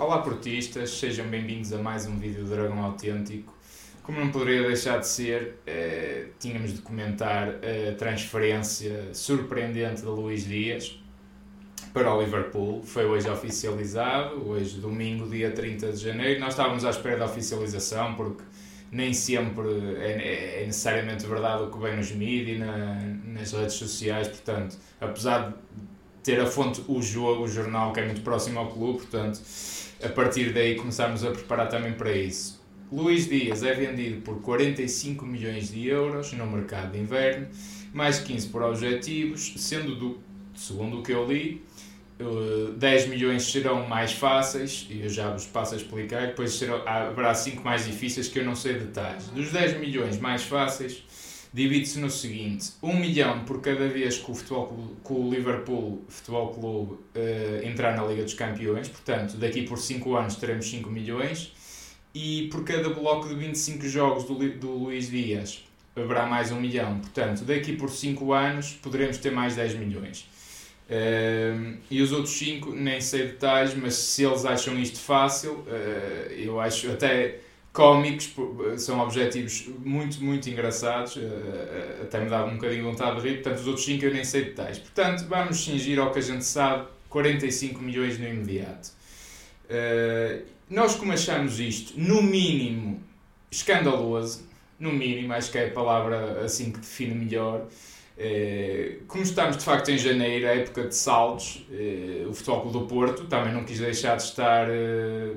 Olá portistas, sejam bem-vindos a mais um vídeo do Dragão Autêntico. Como não poderia deixar de ser, eh, tínhamos de comentar a transferência surpreendente de Luís Dias para o Liverpool. Foi hoje oficializado, hoje domingo, dia 30 de janeiro. Nós estávamos à espera da oficialização porque nem sempre é, é necessariamente verdade o que vem nos mídias, na, nas redes sociais, portanto, apesar de ter a fonte o jogo, o jornal que é muito próximo ao clube, portanto, a partir daí começámos a preparar também para isso. Luís Dias é vendido por 45 milhões de euros no mercado de inverno, mais 15 por objetivos, sendo do, segundo o que eu li, 10 eh, milhões serão mais fáceis, e eu já vos passo a explicar, depois serão, haverá 5 mais difíceis que eu não sei detalhes. Dos 10 milhões mais fáceis, divide-se no seguinte: 1 milhão por cada vez que o, futebol, que o Liverpool Futebol Clube uh, entrar na Liga dos Campeões, portanto, daqui por 5 anos teremos 5 milhões, e por cada bloco de 25 jogos do, do Luís Dias haverá mais 1 milhão, portanto, daqui por 5 anos poderemos ter mais 10 milhões. Uh, e os outros 5, nem sei detalhes, mas se eles acham isto fácil, uh, eu acho até cómicos, são objetivos muito, muito engraçados, uh, até me dá um bocadinho de vontade de rir, portanto os outros 5 eu nem sei detalhes. Portanto, vamos cingir ao que a gente sabe, 45 milhões no imediato. nós como achamos isto, no mínimo, escandaloso, no mínimo, acho que é a palavra assim que define melhor, eh, como estamos de facto em janeiro, a época de saltos, eh, o Futebol do Porto também não quis deixar de estar, eh,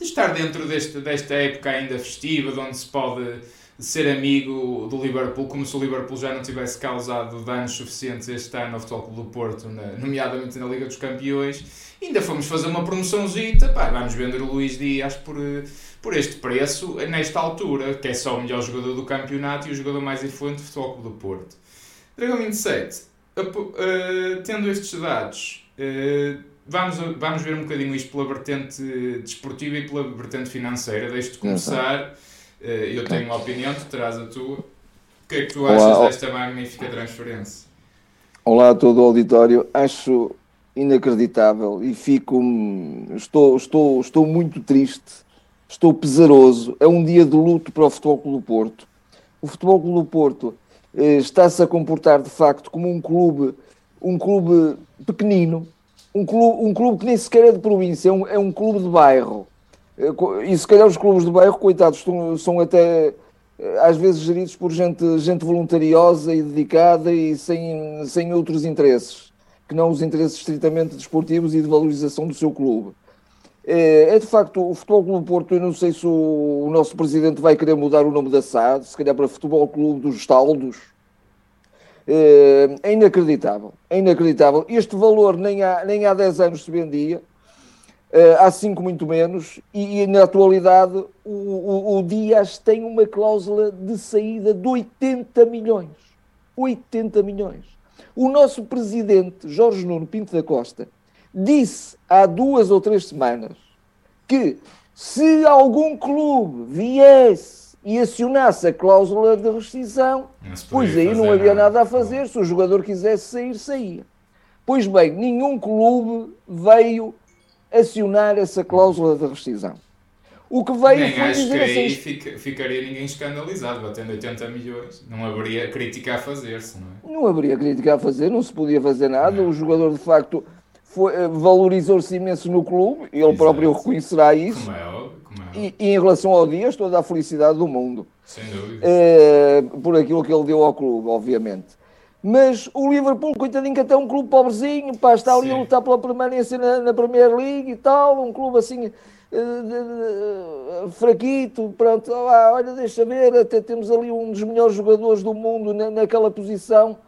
de estar dentro deste, desta época ainda festiva, de onde se pode ser amigo do Liverpool, como se o Liverpool já não tivesse causado danos suficientes este ano ao Futebol Clube do Porto, nomeadamente na Liga dos Campeões. Ainda fomos fazer uma promoçãozita, pá, vamos vender o Luís Dias por, por este preço, nesta altura, que é só o melhor jogador do campeonato e o jogador mais influente do Futebol Clube do Porto. Dragão 27, uh, tendo estes dados, uh, vamos, vamos ver um bocadinho isto pela vertente desportiva e pela vertente financeira. Deixo-te começar. Uh, eu tenho uma opinião, tu terás a tua. O que é que tu achas Olá. desta magnífica transferência? Olá a todo o auditório. Acho inacreditável e fico. Estou, estou, estou muito triste, estou pesaroso. É um dia de luto para o Futebol Clube do Porto. O Futebol Clube do Porto está-se a comportar de facto como um clube, um clube pequenino, um clube, um clube que nem sequer é de província, é um, é um clube de bairro. Eh, e se calhar os clubes de bairro, coitados, são, são até eh, às vezes geridos por gente, gente voluntariosa e dedicada e sem, sem outros interesses, que não os interesses estritamente desportivos e de valorização do seu clube. É, é, de facto o Futebol Clube Porto. Eu não sei se o, o, nosso presidente vai querer mudar o nome da SAD, se calhar para Futebol Clube dos Taldos. É, é inacreditável. É inacreditável. Este valor nem há, nem há 10 anos se vendia, é, há 5 muito menos, e, e na atualidade o, o, o, Dias tem uma cláusula de saída de 80 milhões. 80 milhões. O nosso presidente, Jorge Nuno Pinto da Costa, disse há duas ou três semanas que se algum clube viesse e acionasse a cláusula de rescisão, pois aí não havia nada a fazer. Se o jogador quisesse sair, saía. Pois bem, nenhum clube veio acionar essa cláusula de rescisão. O que veio Nem foi acho dizer que assim, aí fica, ficaria ninguém escandalizado, batendo 80 milhões. Não haveria crítica a fazer-se, não é? Não haveria crítica a fazer, não se podia fazer nada. Não. O jogador, de facto, valorizou-se imenso no clube, ele Exato. próprio reconhecerá isso. Como é como é. E, e, em relação ao Dias, toda a felicidade do mundo. Sem dúvida. É, por aquilo que ele deu ao clube, obviamente. Mas o Liverpool, coitadinho, que até é um clube pobrezinho, pá, está ali Sim. a lutar pela permanência na, na Premier League e tal, um clube assim uh, fraquito, pronto, ah, olha, deixa ver, até temos ali um dos melhores jogadores do mundo na, naquela posição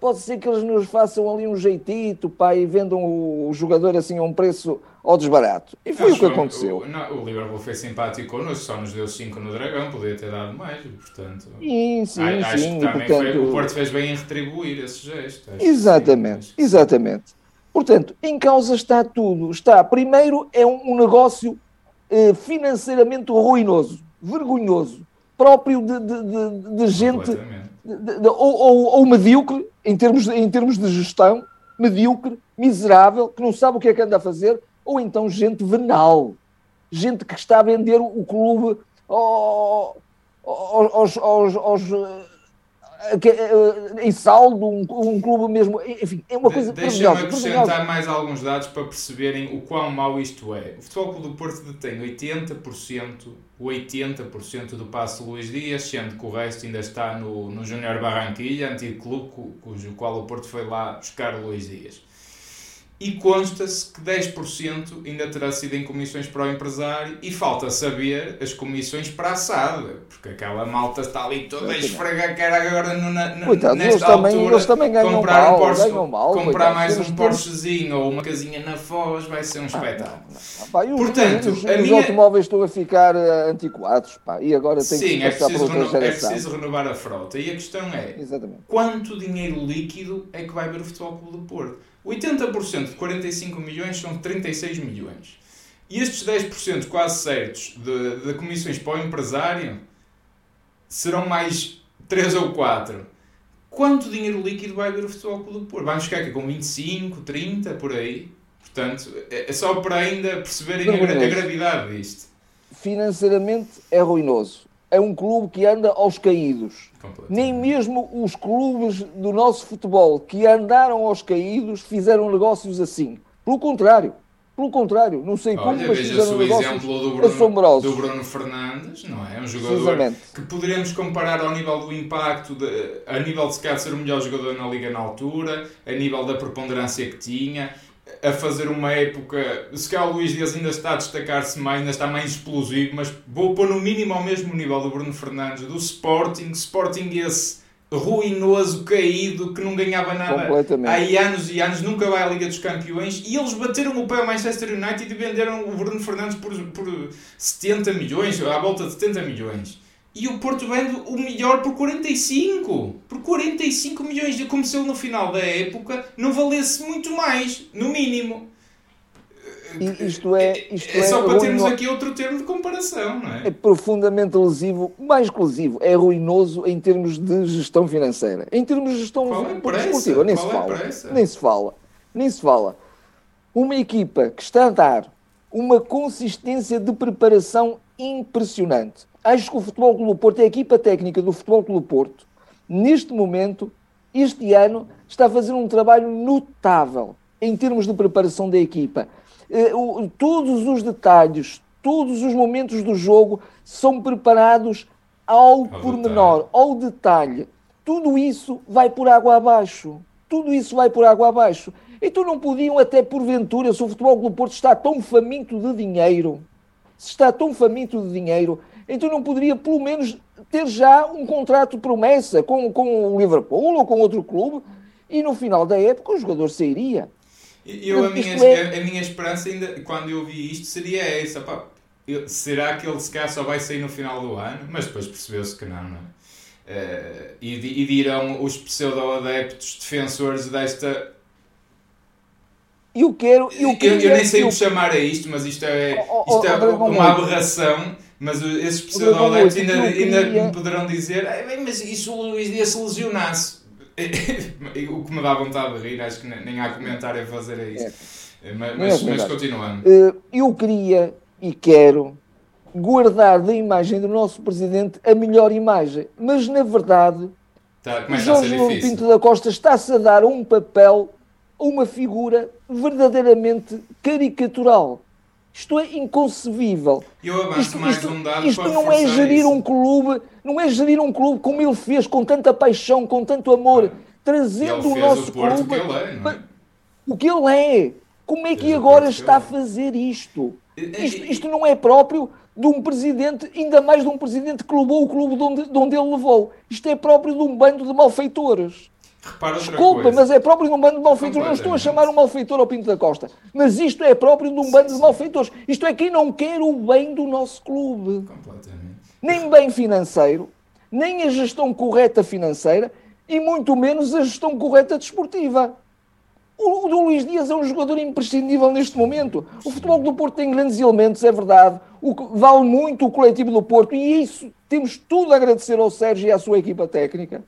pode ser que eles nos façam ali um jeitito, pá, e vendam o, jogador assim a um preço ao desbarato. E foi Acho o que aconteceu. O, não, o Liverpool foi simpático connosco, só nos deu 5 no Dragão, podia ter dado mais, portanto. Sim, sim, acho sim. Que também portanto, foi, o Porto fez bem em retribuir esse gesto. Exatamente, sim, exatamente. Portanto, em causa está tudo. Está, primeiro, é um, um negócio eh, financeiramente ruinoso, vergonhoso, próprio de, de, de, de gente ou, ou, ou, medíocre, em termos, de, em termos de gestão, medíocre, miserável, que não sabe o que é que anda a fazer, ou então gente venal, gente que está a vender o clube aos, aos, aos, aos em saldo, um, um, clube mesmo. Enfim, é uma coisa. Deixa-me acrescentar mais alguns dados para perceberem o quão mau isto é. O Futebol Clube do Porto detém 80%, 80% do passe Luís Dias, sendo que o resto ainda está no, no Júnior Barranquilla, antigo clube cujo qual o Porto foi lá buscar Luís Dias e consta-se que 10% ainda terá sido em comissões para o empresário e falta saber as comissões para a SAD, porque aquela malta está ali toda a esfregar cara agora no, na, coitado, nesta eles altura, também, eles também ganham comprar mal, um Porsche, mal, comprar mais um Porschezinho ou uma casinha na Foz vai ser um ah, espetáculo. Ah, pá, Portanto, os, os, minha... automóveis estão a ficar uh, antiquados pá, e agora tem Sim, que é preciso, reno... é preciso renovar a frota e a questão é Exatamente. quanto dinheiro líquido é que vai ver o Futebol Clube do Porto? 80% de 45 milhões são 36 milhões. E estes 10% quase certos de, de comissões para o empresário serão mais 3 ou 4. Quanto dinheiro líquido vai haver o Futebol Clube do Porto? Vamos ficar aqui com 25, 30, por aí. Portanto, é, é só para ainda perceberem a, a gravidade disto. Financeiramente é ruinoso é um clube que anda aos caídos. Nem mesmo os clubes do nosso futebol que andaram aos caídos fizeram negócios assim. Pelo contrário, pelo contrário, não sei como, Olha, mas fizeram negócios exemplo do Bruno, assombrosos. do Bruno Fernandes, não é? Um jogador que poderíamos comparar ao nível do impacto, de, a nível de se ser o melhor jogador na Liga na altura, a nível da preponderância que tinha a fazer uma época. Se calhar o Luís Dias ainda está a destacar-se mais, ainda está mais explosivo, mas vou pôr no mínimo ao mesmo nível do Bruno Fernandes, do Sporting. Sporting esse ruinoso, caído, que não ganhava nada há anos e anos, nunca vai à Liga dos Campeões. E eles bateram o pé ao Manchester United e venderam o Bruno Fernandes por, por 70 milhões, à volta de 70 milhões. E o Porto vende o melhor por 45. Por 45 milhões. de Como se ele no final da época não valesse muito mais, no mínimo. Isto é, isto é, é só para termos aqui outro termo de comparação, não é? É profundamente lesivo, mais exclusivo, é ruinoso em termos de gestão financeira. Em termos de gestão desportiva, nem Qual se fala. É nem se fala. Nem se fala. Uma equipa que está a dar uma consistência de preparação impressionante acho que o Futebol Clube Porto, a equipa técnica do Futebol Clube Porto, neste momento, este ano, está a fazer um trabalho notável em termos de preparação da equipa. Eh, todos os detalhes, todos os momentos do jogo são preparados ao, ao pormenor, detalhe. ao detalhe. Tudo isso vai por água abaixo. Tudo isso vai por água abaixo. Então não podiam até porventura, se o Futebol Clube Porto está tão faminto de dinheiro, se está tão faminto de dinheiro, então não poderia pelo menos ter já um contrato promessa com, com o Liverpool ou com outro clube e no final da época o jogador sairia. Eu, a, minha, é... a minha esperança, ainda, quando eu vi isto, seria essa. Pá, eu, será que ele se calhar só vai sair no final do ano? Mas depois percebeu-se que não, não é? Uh, e, e dirão os pseudo-adeptos defensores desta eu quero. Eu, eu, eu nem sei o que chamar a isto, mas isto é, isto é uma aberração mas esses pseudo-adeptos ainda, ainda me poderão dizer mas e se o Luís Dias se lesionasse? o que me dá vontade de rir, acho que nem há comentário a fazer a isso. É. Mas, mas, mas continuando. Eh, eu queria e quero guardar da imagem do nosso presidente a melhor imagem, mas na verdade tá, Jorge Pinto da Costa está-se a dar um papel, uma figura verdadeiramente caricatural. Isto é inconcebível. Eu avanço isto, mais isto, um dado isto não é gerir isso. um clube, não é gerir um clube como ele fez, com tanta paixão, com tanto amor, trazendo o nosso o clube. Que ele é, é? O que ele é. Como é que fez agora está a fazer isto? isto? Isto não é próprio de um presidente, ainda mais de um presidente que levou o clube de onde, de onde ele levou. Isto é próprio de um bando de malfeitores. Repara Desculpa, mas é próprio de um bando de malfeitores. Não estou a chamar um malfeitor ao Pinto da Costa. Mas isto é próprio de um bando de malfeitores. Isto é quem não quer o bem do nosso clube. Nem bem financeiro, nem a gestão correta financeira e muito menos a gestão correta desportiva. O, o Luís Dias é um jogador imprescindível neste momento. O futebol do Porto tem grandes elementos, é verdade. O, vale muito o coletivo do Porto e isso temos tudo a agradecer ao Sérgio e à sua equipa técnica.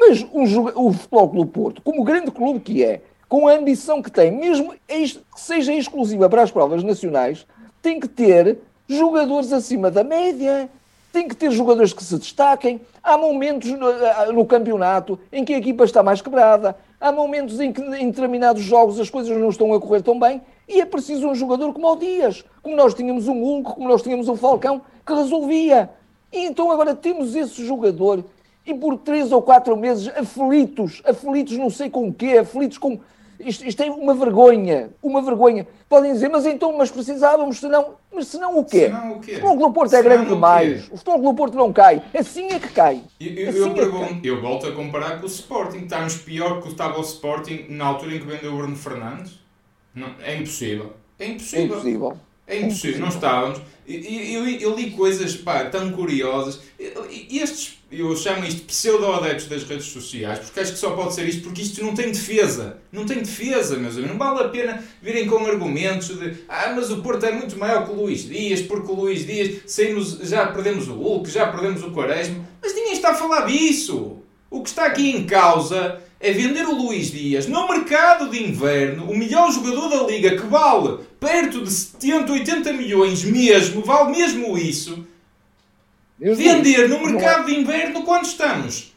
Mas o, Futebol Clube Porto, como grande clube que é, com a ambição que tem, mesmo que seja exclusiva para as provas nacionais, tem que ter jogadores acima da média, tem que ter jogadores que se destaquem. Há momentos no, no, campeonato em que a equipa está mais quebrada, há momentos em que em determinados jogos as coisas não estão a correr tão bem e é preciso um jogador como o Dias, como nós tínhamos um Hulk, como nós tínhamos um Falcão, que resolvia. E então agora temos esse jogador e por três ou quatro meses aflitos, aflitos não sei com o quê, aflitos com isto, isto, é uma vergonha, uma vergonha. Podem dizer, mas então, mas precisávamos, senão, mas senão o quê? Senão o quê? O Futebol Clube Porto é grande demais. O, o Futebol Clube Porto não cai. Assim é que cai. Eu, eu, assim eu é pergunto, eu volto a comparar com o Sporting. Estamos pior que o estava o Sporting na altura em que vendeu o Bruno Fernandes? Não, é impossível. É impossível. É impossível. É impossível, não estávamos. Eu, eu, eu, li coisas pá, tão curiosas. Estes, eu chamo isto pseudo-adeptos das redes sociais, porque acho que só pode ser isto, porque isto não tem defesa. Não tem defesa, meus amigos. Não vale a pena virem com argumentos de ah, mas o Porto é muito maior que o Luís Dias, porque o Luís Dias saímos, já perdemos o Hulk, já perdemos o Quaresma. Mas ninguém está a falar disso. O que está aqui em causa é vender o Luís Dias no mercado de inverno, o melhor jogador da liga que vale perto de 70, 80 milhões mesmo, vale mesmo isso. Vender no mercado de inverno quando estamos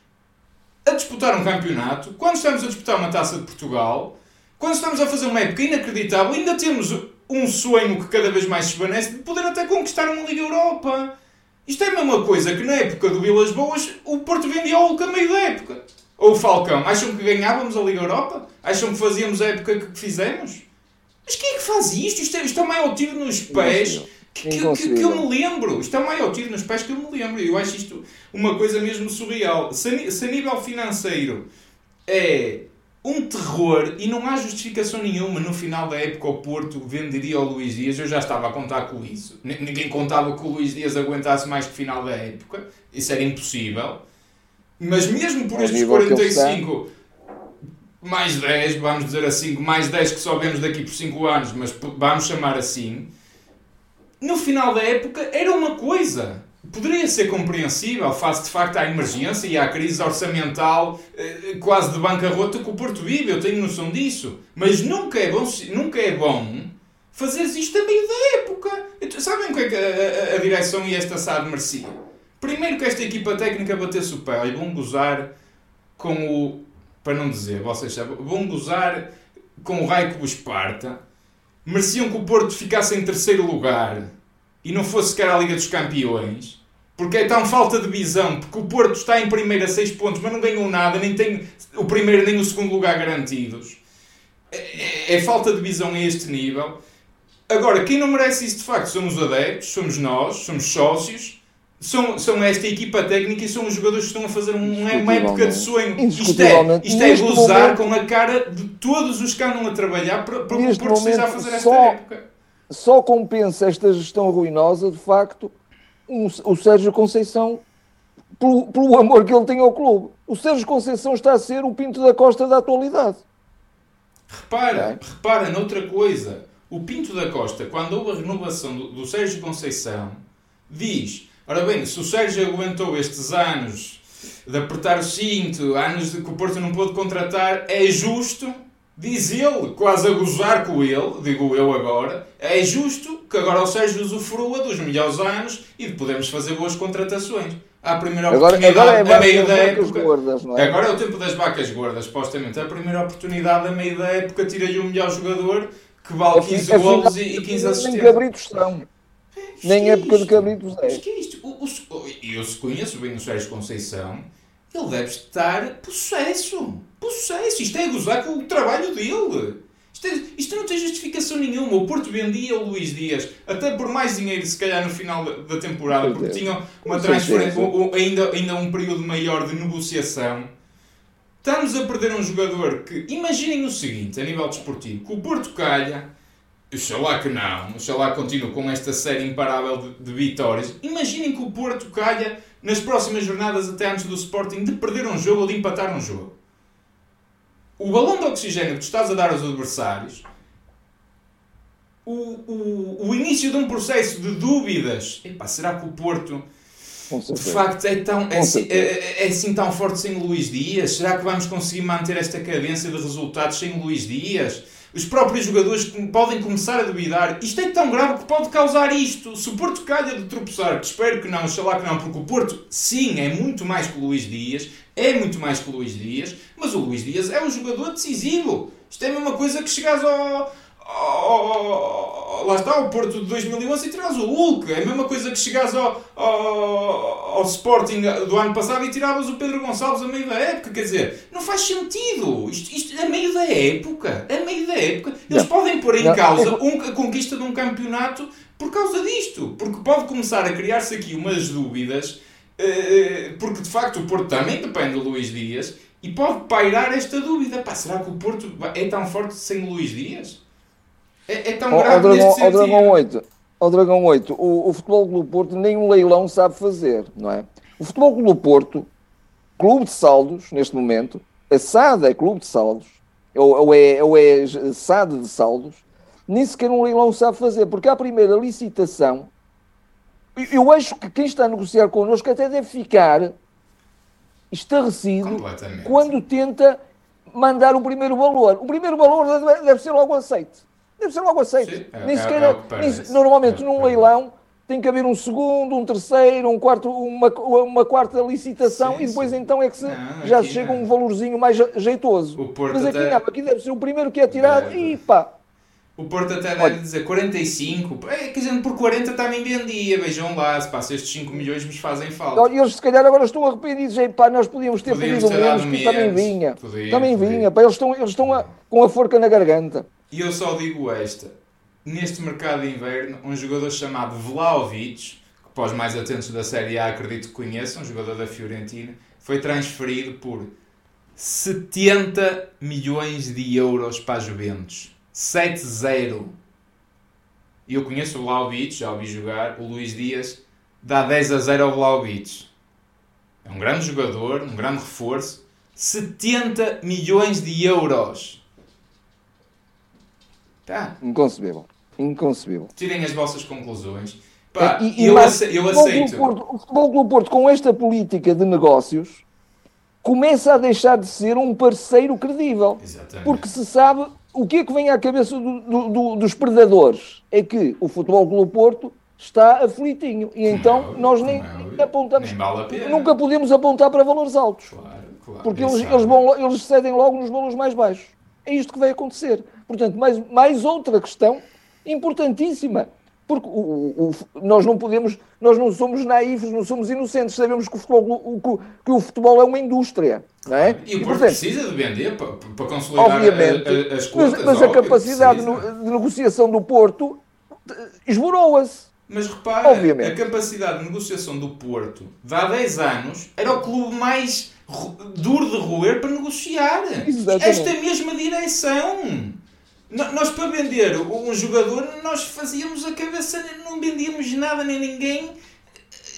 a disputar um campeonato, quando estamos a disputar uma taça de Portugal, quando estamos a fazer uma época inacreditável, ainda temos um sonho que cada vez mais se esvanece de poder até conquistar uma Liga Europa. Isto é a mesma coisa que na época do Vilas Boas o Porto vendia o Hulk a meio da época. Ou o Falcão. Acham que ganhávamos a Liga Europa? Acham que fazíamos a época que fizemos? Mas quem é que faz isto? Isto é, isto é o maior tiro nos pés que, que, que, eu me lembro. Isto é o maior tiro nos pés que eu me lembro. Eu acho isto uma coisa mesmo surreal. Se a, se a nível financeiro é um terror e não há justificação nenhuma no final da época o Porto venderia ao Luís Dias. Eu já estava a contar com isso. Ninguém contava que o Luís Dias aguentasse mais que final da época. Isso era impossível. Mas mesmo por estes 45 mais 10, vamos dizer assim, mais 10 que só vemos daqui por 5 anos, mas vamos chamar assim, no final da época era uma coisa poderia ser compreensível face de facto à emergência e à crise orçamental eh, quase de bancarrota que o Porto vive, eu tenho noção disso. Mas nunca é bom, nunca é bom fazer isto a meio da época. Sabem o que é que a, a, a direção e esta SAD merecia? Primeiro que esta equipa técnica batesse o pé e vão gozar com o. Para não dizer, vocês sabem, vão gozar com o raio que vos parta. Mereciam que o Porto ficasse em terceiro lugar e não fosse sequer a Liga dos Campeões, porque é tão falta de visão, porque o Porto está em primeiro a 6 pontos, mas não ganhou nada, nem tem o primeiro nem o segundo lugar garantidos. É, é, é falta de visão a este nível. Agora, quem não merece isso de facto somos adeptos, somos nós, somos sócios, são, são esta equipa técnica e são os jogadores que estão a fazer um, uma época de sonho. Isto é, isto é gozar momento, com a cara de todos os que andam a trabalhar para, para o Porto esteja a fazer esta só, época só compensa esta gestão ruinosa, de facto, um, o Sérgio Conceição, pelo, pelo, amor que ele tem ao clube. O Sérgio Conceição está a ser o Pinto da Costa da atualidade. Repara, é? repara noutra coisa. O Pinto da Costa, quando houve a renovação do, do Sérgio Conceição, diz: ora bem, se o Sérgio aguentou estes anos de apertar o cinto, anos de que o Porto não pôde contratar, é justo Diz ele, quase a gozar com ele, digo eu agora, é justo que agora o Sérgio usufrua dos melhores anos e de podermos fazer boas contratações. A primeira oportunidade agora, agora é a meio da época. Gordas, é? Agora é o tempo das vacas gordas, supostamente. A primeira oportunidade a meio da época tira-lhe o melhor jogador que vale 15 assim, golos e, 15 assistências. Nem cabritos são. É, nem é época de cabritos é. Mas que é O, eu se conheço bem o Sérgio Conceição, ele deve estar possesso Possesso. Isto é gozar com o trabalho dele. Isto, é, isto, não tem justificação nenhuma. O Porto vendia o Luís Dias, até por mais dinheiro, se calhar, no final da, temporada, porque tinham uma transferência, ainda, ainda um período maior de negociação. Estamos a perder um jogador que, imaginem o seguinte, a nível desportivo, que o Porto calha, Oxalá que não, oxalá continue com esta série imparável de, de, vitórias. Imaginem que o Porto calha nas próximas jornadas até antes do Sporting de perder um jogo ou de empatar um jogo o balão de oxigênio que tu estás a dar aos adversários, o, o, o início de um processo de dúvidas. Epá, será que o Porto de facto é, tão, é, assim, é, é, assim tão forte sem o Luís Dias? Será que vamos conseguir manter esta cadência de resultados sem o Luís Dias? Os próprios jogadores podem começar a duvidar. Isto é tão grave que pode causar isto. Se o Porto calha de tropeçar, que espero que não, lá que não, porque o Porto, sim, é muito mais que o Luís Dias, é muito mais que o Luís Dias, mas o Luís Dias é um jogador decisivo. Isto é a mesma coisa que chegares ao, ao, lá está, o Porto de 2011 e tiras o Hulk. É a mesma coisa que chegares ao, ao, ao, Sporting do ano passado e tiravas o Pedro Gonçalves a meio da época. Quer dizer, não faz sentido. Isto, isto a meio da época. A meio da época. Eles não. podem pôr em não. causa um, a conquista de um campeonato por causa disto. Porque pode começar a criar-se aqui umas dúvidas. Eh, porque de facto o Porto também depende do Luís Dias. E pode pairar esta dúvida. Pá, será que o Porto é tão forte sem Luís Dias? É, é tão grave ao Dragão, ao Dragão 8, ao Dragão 8 o, o Futebol Clube Porto nem um leilão sabe fazer, não é? O Futebol Clube Porto, clube de saldos, neste momento, a SAD é clube de saldos, ou, ou, é, ou é SAD de saldos, nem sequer um leilão sabe fazer, porque à primeira licitação, eu acho que quem está a negociar connosco até deve ficar estarrecido quando tenta mandar o primeiro valor. O primeiro valor deve ser logo aceito deve ser logo aceito. Sim, é, nem é, sequer, é nem, normalmente é, num é. leilão tem que haver um segundo, um terceiro, um quarto, uma, uma quarta licitação sim, e depois sim. então é que se, não, já chega um valorzinho mais jeitoso. Mas aqui até... não, aqui deve ser o primeiro que é tirado é, e pá. O Porto até deve dizer 45, é, que a gente por 40 também vendia, vejam lá, se passa estes 5 milhões nos fazem falta. E eles se calhar agora estão arrependidos, e, pá, nós podíamos ter podíamos pedido menos, que também vinha. Podíamos, também vinha, pá, eles estão, eles estão a, com a forca na garganta. E eu só digo esta. Neste mercado de inverno, um jogador chamado Vlaovic, que para os mais atentos da Série A acredito que conheçam, um jogador da Fiorentina, foi transferido por 70 milhões de euros para a Juventus. 7-0. E eu conheço o Vlaovic, já ouvi jogar. O Luís Dias dá 10 a 0 ao Vlaovic. É um grande jogador, um grande reforço. 70 milhões de euros. Tá. Inconcebível. Inconcebível. Tirem as vossas conclusões. Pá, e, e eu, ace eu aceito. o Futebol Clube Porto, com esta política de negócios, começa a deixar de ser um parceiro credível. Exatamente. Porque se sabe o que é que vem à cabeça do, do, do, dos predadores. É que o Futebol Clube Porto está aflitinho. E então nós nem, nem apontamos. Nem vale nunca podemos apontar para valores altos. Claro, claro. Porque eles, eles, vão, eles cedem logo nos valores mais baixos. É isto que vai acontecer. Portanto, mais, mais outra questão importantíssima. Porque o, o, o, nós não podemos, nós não somos naivos, não somos inocentes, sabemos que o futebol, que o futebol é uma indústria. Não é? E o Porto precisa de vender para, para consolidar obviamente, a, a, as contas. Mas, mas a capacidade no, de negociação do Porto esborou-se. Mas repara, obviamente. a capacidade de negociação do Porto, de há 10 anos, era o clube mais duro de roer para negociar. Exatamente. Esta mesma direção. Nós, para vender um jogador, nós fazíamos a cabeça, não vendíamos nada nem ninguém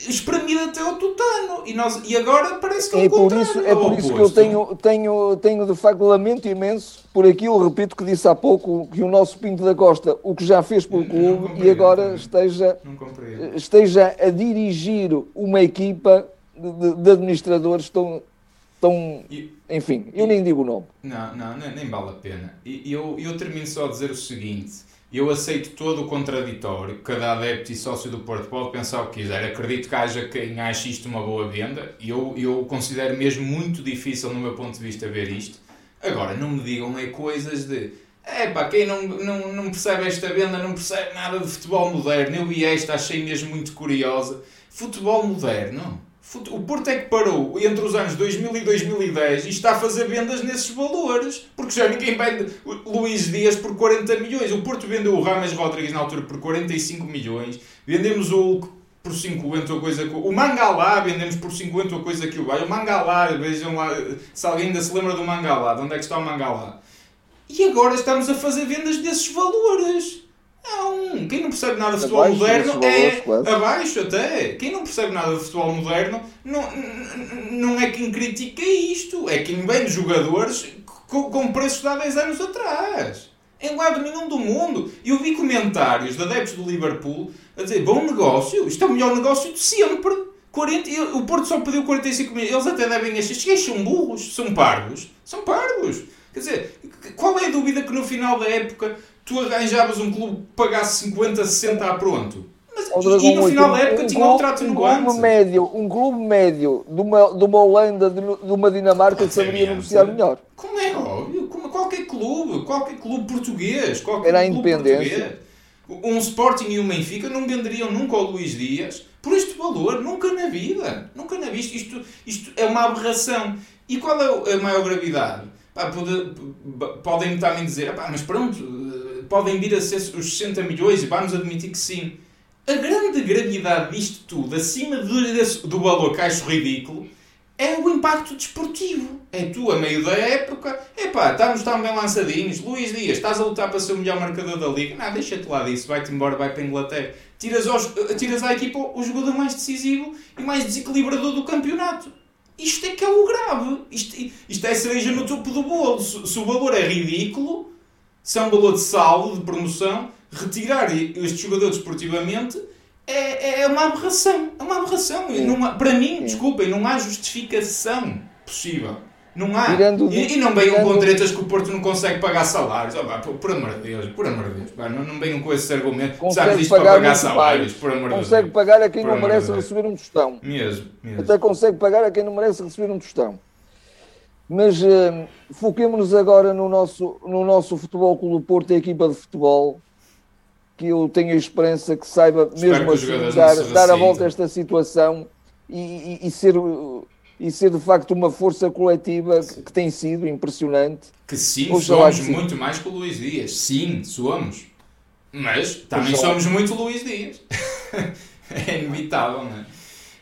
espremido até ao tutano. E, nós, e agora parece que é, é por isso É por isso que eu tenho, tenho, tenho, de facto, lamento imenso por aquilo, repito, que disse há pouco, que o nosso Pinto da Costa, o que já fez pelo clube, e agora esteja, esteja a dirigir uma equipa de, de, de administradores tão tão. Enfim, eu nem digo o nome. Não, não, nem, vale a pena. E eu, eu termino só a dizer o seguinte. Eu aceito todo o contraditório. Cada adepto e sócio do Porto pode pensar o que quiser. Acredito que haja quem ache isto uma boa venda. E eu, eu considero mesmo muito difícil, no meu ponto de vista, ver isto. Agora, não me digam é coisas de. É pá, quem não, não, não percebe esta venda não percebe nada de futebol moderno. Eu vi esta, achei mesmo muito curiosa. Futebol moderno? O Porto é que parou entre os anos 2000 e 2010 e está a fazer vendas nesses valores. Porque já ninguém vende Luís Dias por 40 milhões. O Porto vendeu o Rames Rodrigues na altura por 45 milhões. Vendemos o Hulk por 50 ou coisa. O Mangalá vendemos por 50 ou coisa que o vai. O Mangalá, vejam lá se alguém ainda se lembra do Mangalá. De onde é que está o Mangalá? E agora estamos a fazer vendas desses valores. Não, quem não percebe nada de futebol abaixo moderno é abaixo até. Quem não percebe nada de futebol moderno não, não é quem critica isto, é quem vende jogadores com, com preços de há 10 anos atrás. Em lado nenhum do mundo. Eu vi comentários de adeptos do Liverpool a dizer: bom negócio, isto é o melhor negócio de sempre. 40, o Porto só pediu 45 milhões. Eles até devem achar. Estes são burros, são parvos. São parvos. Quer dizer, qual é a dúvida que no final da época tu arranjavas um clube que pagasse 50, 60 a pronto? Mas, e, e, no final da época um tinha um trato no clube médio, Um clube médio de uma, de uma Holanda, de, de uma Dinamarca, que saberia negociar melhor. Como é óbvio? Como qualquer clube, qualquer clube português, qualquer Era a independência. Um Sporting e um Benfica não venderiam nunca ao Luís Dias por este valor, nunca na vida. Nunca na vida. Isto, isto é uma aberração. E qual é a maior gravidade? Pode, podem também dizer, mas pronto, eh, podem vir a ser os 60 milhões e vamos admitir que sim. A grande gravidade disto tudo, acima do, do valor que acho ridículo, é o impacto desportivo. É tu, a meio da época, epá, estamos tão bem lançadinhos. Luís Dias, estás a lutar para ser o melhor marcador da liga? Não, deixa-te lá disso, vai-te embora, vai para a Inglaterra. Tiras, aos, tiras à equipa o jogador mais decisivo e mais desequilibrador do campeonato. Isto é que é o grave. Isto, isto é cereja no topo do bolo. Se, se o valor é ridículo, se é um valor de saldo, de promoção, retirar este jogador desportivamente é, é uma aberração. É uma aberração. Não há, para mim, desculpem, não há justificação possível. Não há. e, e, não venham com tretas que o Porto não consegue pagar salários. Oh, pá, por, por, amor de Deus, por amor de Deus. Pá, não, não venham com esse argumento. Consegue Sabes pagar para pagar salários, por amor de Deus. Consegue pagar a quem por não merece receber um tostão. Mesmo, mesmo. Até consegue pagar a quem não merece receber um tostão. Mas uh, foquemos-nos agora no nosso, no nosso Futebol Clube Porto, a equipa de futebol, que eu tenho a esperança que saiba Espero mesmo assim dar, dar a volta a esta situação e, e, e ser e ser de facto uma força coletiva que, que tem sido impressionante. Que sim, somos muito mais que o Luís Dias. Sim, somos. Mas também somos muito Luís Dias. é inevitável, não é?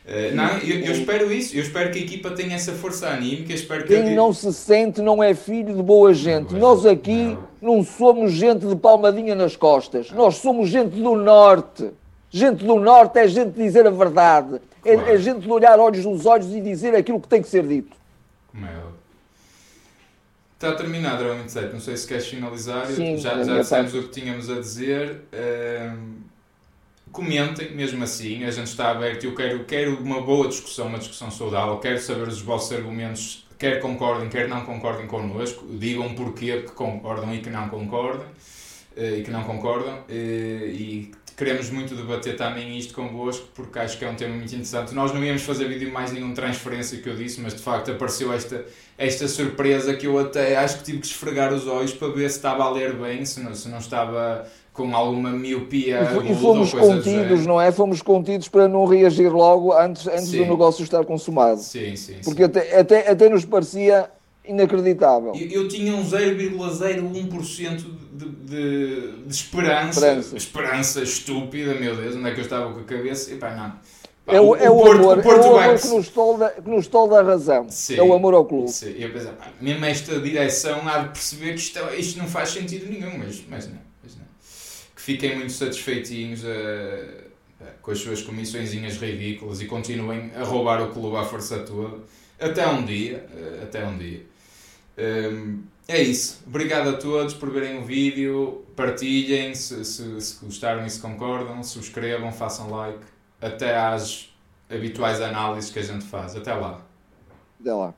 Uh, não, eu, eu, espero isso, eu espero que a equipa tenha essa força anímica. Espero que Quem não se sente não é filho de boa gente. Boa Nós aqui não. não somos gente de palmadinha nas costas. Nós somos gente do Norte. Gente do Norte é gente de dizer a verdade. É, claro. É, é gente olhar olhos nos olhos e dizer aquilo que tem que ser dito. Como é Está terminado, Dragon 27. Não sei se queres finalizar. Sim, já já dissemos o que tínhamos a dizer. Uh, comentem, mesmo assim. A gente está aberto. Eu quero, quero uma boa discussão, uma discussão saudável. Quero saber os vossos argumentos, quer concordem, quer não concordem connosco. Digam porquê que concordam e que não concordam. Uh, e que não concordam. Uh, e queremos muito debater também isto convosco, porque acho que é um tema muito interessante. Nós não íamos fazer vídeo mais nenhuma transferência que eu disse, mas de facto apareceu esta, esta surpresa que eu até acho que tive que esfregar os olhos para ver se estava a ler bem, se não, se não estava com alguma miopia. E, fomos contidos, não é? Fomos contidos para não reagir logo antes, antes do negócio estar consumado. Sim, sim. Porque sim. Até, até, até nos parecia inacreditável. Eu, eu tinha um 0,01% de, de, de esperança, esperança, esperança. estúpida, meu Deus, onde é que eu estava com a cabeça? E pá, não. é o, é o, Porto, amor, o Porto é o amor que, nos tolda, que nos tolda a razão. Sim, é o amor ao clube. Sim. Eu pá, mesmo esta direção há de perceber que isto, isto não faz sentido nenhum, mas, mas, não, mas não. Que fiquem muito satisfeitinhos uh, com as suas comissõezinhas ridículas e continuem a roubar o clube à força toda. Até um dia, uh, até um dia. Um, é isso. Obrigado a todos por verem o vídeo. Partilhem se, se, se gostaram e se concordam. Subscrevam, façam like. Até às habituais análises que a gente faz. Até lá. Até lá.